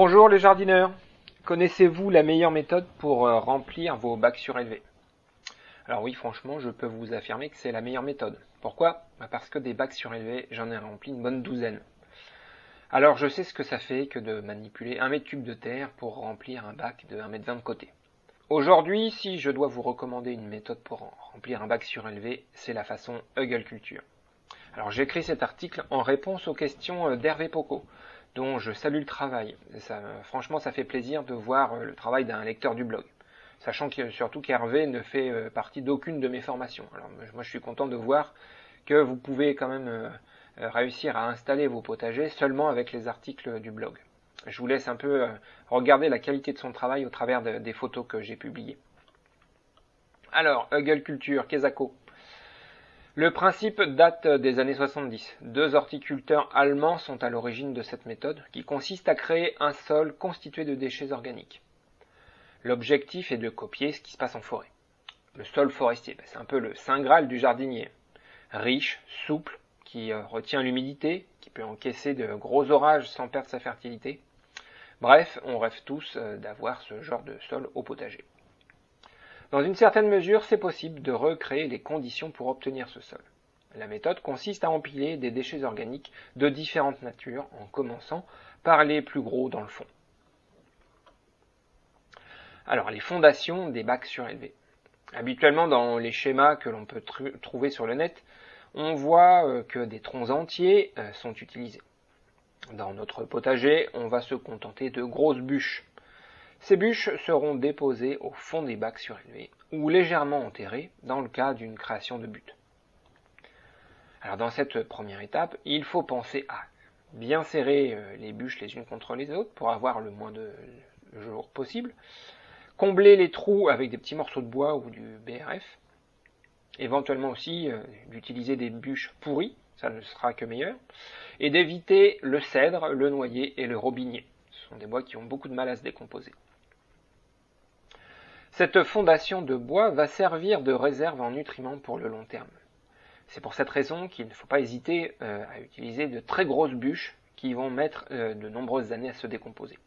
Bonjour les jardineurs. Connaissez-vous la meilleure méthode pour euh, remplir vos bacs surélevés? Alors oui, franchement, je peux vous affirmer que c'est la meilleure méthode. Pourquoi? Bah, Parce que des bacs surélevés, j'en ai rempli une bonne douzaine. Alors je sais ce que ça fait que de manipuler un mètre cube de terre pour remplir un bac de 1 mètre 20 de côté. Aujourd'hui, si je dois vous recommander une méthode pour remplir un bac surélevé, c'est la façon Huggle Culture. Alors j'ai écrit cet article en réponse aux questions euh, d'Hervé Poco, dont je salue le travail. franchement, ça fait plaisir de voir euh, le travail d'un lecteur du blog. Sachant que, surtout qu'Hervé ne fait euh, partie d'aucune de mes formations. Alors moi je suis content de voir que vous pouvez quand même euh, réussir à installer vos potagers seulement avec les articles du blog. Je vous laisse un peu regarder la qualité de son travail au travers des photos que j'ai publiées. Alors, Huggle Culture, Kezako. Le principe date des années 70. Deux horticulteurs allemands sont à l'origine de cette méthode, qui consiste à créer un sol constitué de déchets organiques. L'objectif est de copier ce qui se passe en forêt. Le sol forestier, ben, c'est un peu le saint graal du jardinier. Riche, souple, qui euh, retient l'humidité, qui peut encaisser de gros orages sans perdre sa fertilité. Bref, on rêve tous euh, d'avoir ce genre de sol au potager. Dans une certaine mesure, c'est possible de recréer les conditions pour obtenir ce sol. La méthode consiste à empiler des déchets organiques de différentes natures en commençant par les plus gros dans le fond. Alors, les fondations des bacs surélevés. Habituellement, dans les schémas que l'on peut trouver sur le net, on voit euh, que des troncs entiers euh, sont utilisés. Dans notre potager, on va se contenter de grosses bûches ces bûches seront déposées au fond des bacs surélevés ou légèrement enterrées dans le cas d'une création de butte. Alors dans cette première étape, il faut penser à bien serrer euh, les bûches les unes contre les autres pour avoir le moins de jours possible, combler les trous avec des petits morceaux de bois ou du BRF, éventuellement aussi euh, d'utiliser des bûches pourries, ça ne sera que meilleur, et d'éviter le cèdre, le noyer et le robinier. Ce sont des bois qui ont beaucoup de mal à se décomposer. Cette fondation de bois va servir de réserve en nutriments pour le long terme. C'est pour cette raison qu'il ne faut pas hésiter euh, à utiliser de très grosses bûches qui vont mettre euh, de nombreuses années à se décomposer.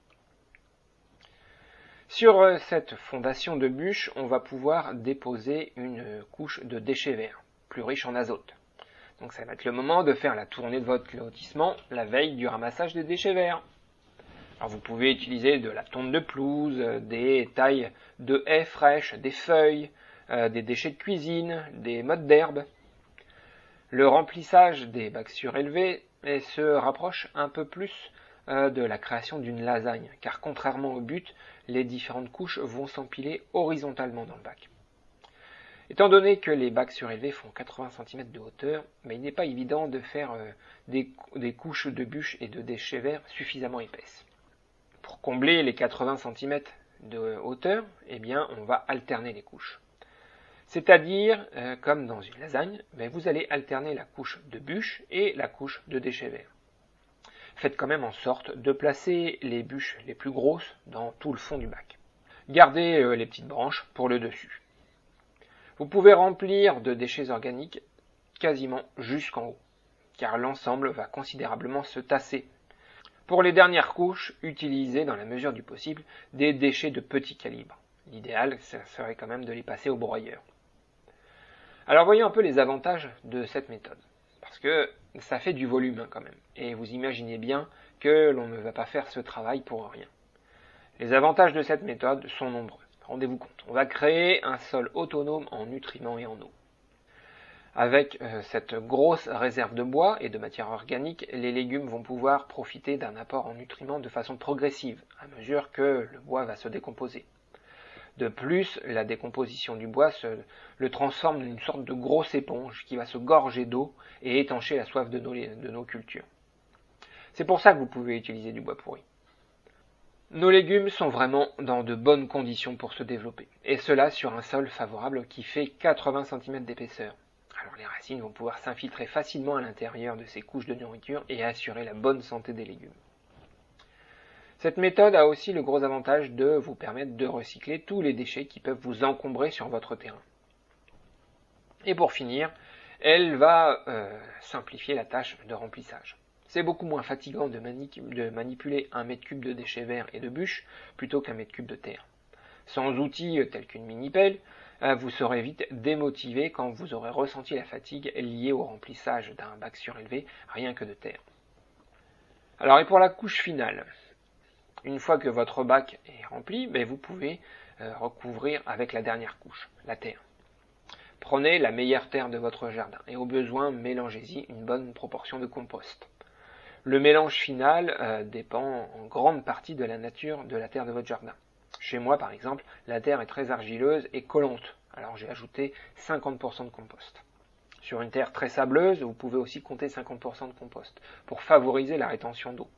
Sur euh, cette fondation de bûches, on va pouvoir déposer une couche de déchets verts, plus riche en azote. Donc ça va être le moment de faire la tournée de votre lotissement la veille du ramassage des déchets verts vous pouvez utiliser de la tonte de pelouse, euh, des tailles de haies fraîches, des feuilles, euh, des déchets de cuisine, des mottes d'herbe. Le remplissage des bacs surélevés se rapproche un peu plus euh, de la création d'une lasagne, car contrairement au but, les différentes couches vont s'empiler horizontalement dans le bac. Étant donné que les bacs surélevés font 80 cm de hauteur, mais il n'est pas évident de faire des couches de bûches et de déchets verts suffisamment épaisses. Pour combler les 80 cm de hauteur, eh bien, on va alterner les couches. C'est-à-dire, euh, comme dans une lasagne, ben, vous allez alterner la couche de bûches et la couche de déchets verts. Faites quand même en sorte de placer les bûches les plus grosses dans tout le fond du bac. Gardez euh, les petites branches pour le dessus. Vous pouvez remplir de déchets organiques quasiment jusqu'en haut, car l'ensemble va considérablement se tasser pour les dernières couches, utilisez dans la mesure du possible des déchets de petit calibre. L'idéal serait quand même de les passer au broyeur. Alors voyons un peu les avantages de cette méthode. Parce que ça fait du volume hein, quand même. Et vous imaginez bien que l'on ne va pas faire ce travail pour rien. Les avantages de cette méthode sont nombreux. Rendez-vous compte, on va créer un sol autonome en nutriments et en eau. Avec euh, cette grosse réserve de bois et de matière organique, les légumes vont pouvoir profiter d'un apport en nutriments de façon progressive, à mesure que le bois va se décomposer. De plus, la décomposition du bois se, le transforme en une sorte de grosse éponge qui va se gorger d'eau et étancher la soif de nos, de nos cultures. C'est pour ça que vous pouvez utiliser du bois pourri. Nos légumes sont vraiment dans de bonnes conditions pour se développer, et cela sur un sol favorable qui fait 80 cm d'épaisseur. Alors les racines vont pouvoir s'infiltrer facilement à l'intérieur de ces couches de nourriture et assurer la bonne santé des légumes. Cette méthode a aussi le gros avantage de vous permettre de recycler tous les déchets qui peuvent vous encombrer sur votre terrain. Et pour finir, elle va euh, simplifier la tâche de remplissage. C'est beaucoup moins fatigant de, manipuler un mètre cube de déchets verts et de bûches plutôt qu'un mètre cube de terre. Sans outils tels qu'une mini-pelle, euh, vous serez vite démotivé quand vous aurez ressenti la fatigue liée au remplissage d'un bac surélevé rien que de terre. Alors et pour la couche finale, une fois que votre bac est rempli, ben, vous pouvez euh, recouvrir avec la dernière couche, la terre. Prenez la meilleure terre de votre jardin et au besoin mélangez-y une bonne proportion de compost. Le mélange final euh, dépend en grande partie de la nature de la terre de votre jardin. Chez moi, par exemple, la terre est très argileuse et collante, alors j'ai ajouté 50% de compost. Sur une terre très sableuse, vous pouvez aussi compter 50% de compost pour favoriser la rétention d'eau.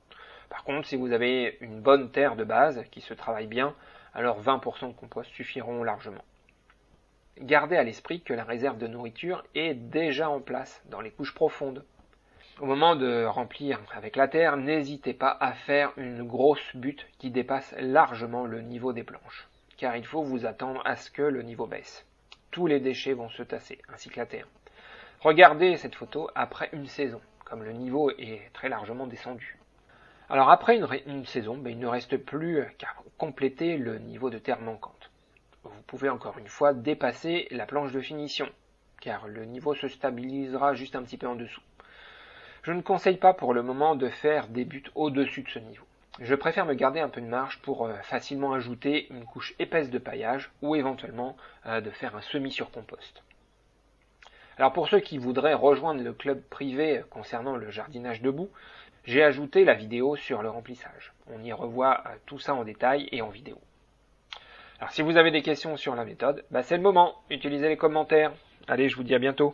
Par contre, si vous avez une bonne terre de base qui se travaille bien, alors 20% de compost suffiront largement. Gardez à l'esprit que la réserve de nourriture est déjà en place dans les couches profondes. Au moment de remplir avec la terre, n'hésitez pas à faire une grosse butte qui dépasse largement le niveau des planches, car il faut vous attendre à ce que le niveau baisse. Tous les déchets vont se tasser, ainsi que la terre. Regardez cette photo après une saison, comme le niveau est très largement descendu. Alors après une, saison, ben, il ne reste plus qu'à compléter le niveau de terre manquante. Vous pouvez encore une fois dépasser la planche de finition, car le niveau se stabilisera juste un petit peu en dessous. Je ne conseille pas pour le moment de faire des buts au-dessus de ce niveau. Je préfère me garder un peu de marge pour euh, facilement ajouter une couche épaisse de paillage ou éventuellement euh, de faire un semi sur compost. Alors pour ceux qui voudraient rejoindre le club privé concernant le jardinage debout, j'ai ajouté la vidéo sur le remplissage. On y revoit euh, tout ça en détail et en vidéo. Alors si vous avez des questions sur la méthode, bah, c'est le moment. Utilisez les commentaires. Allez, je vous dis à bientôt.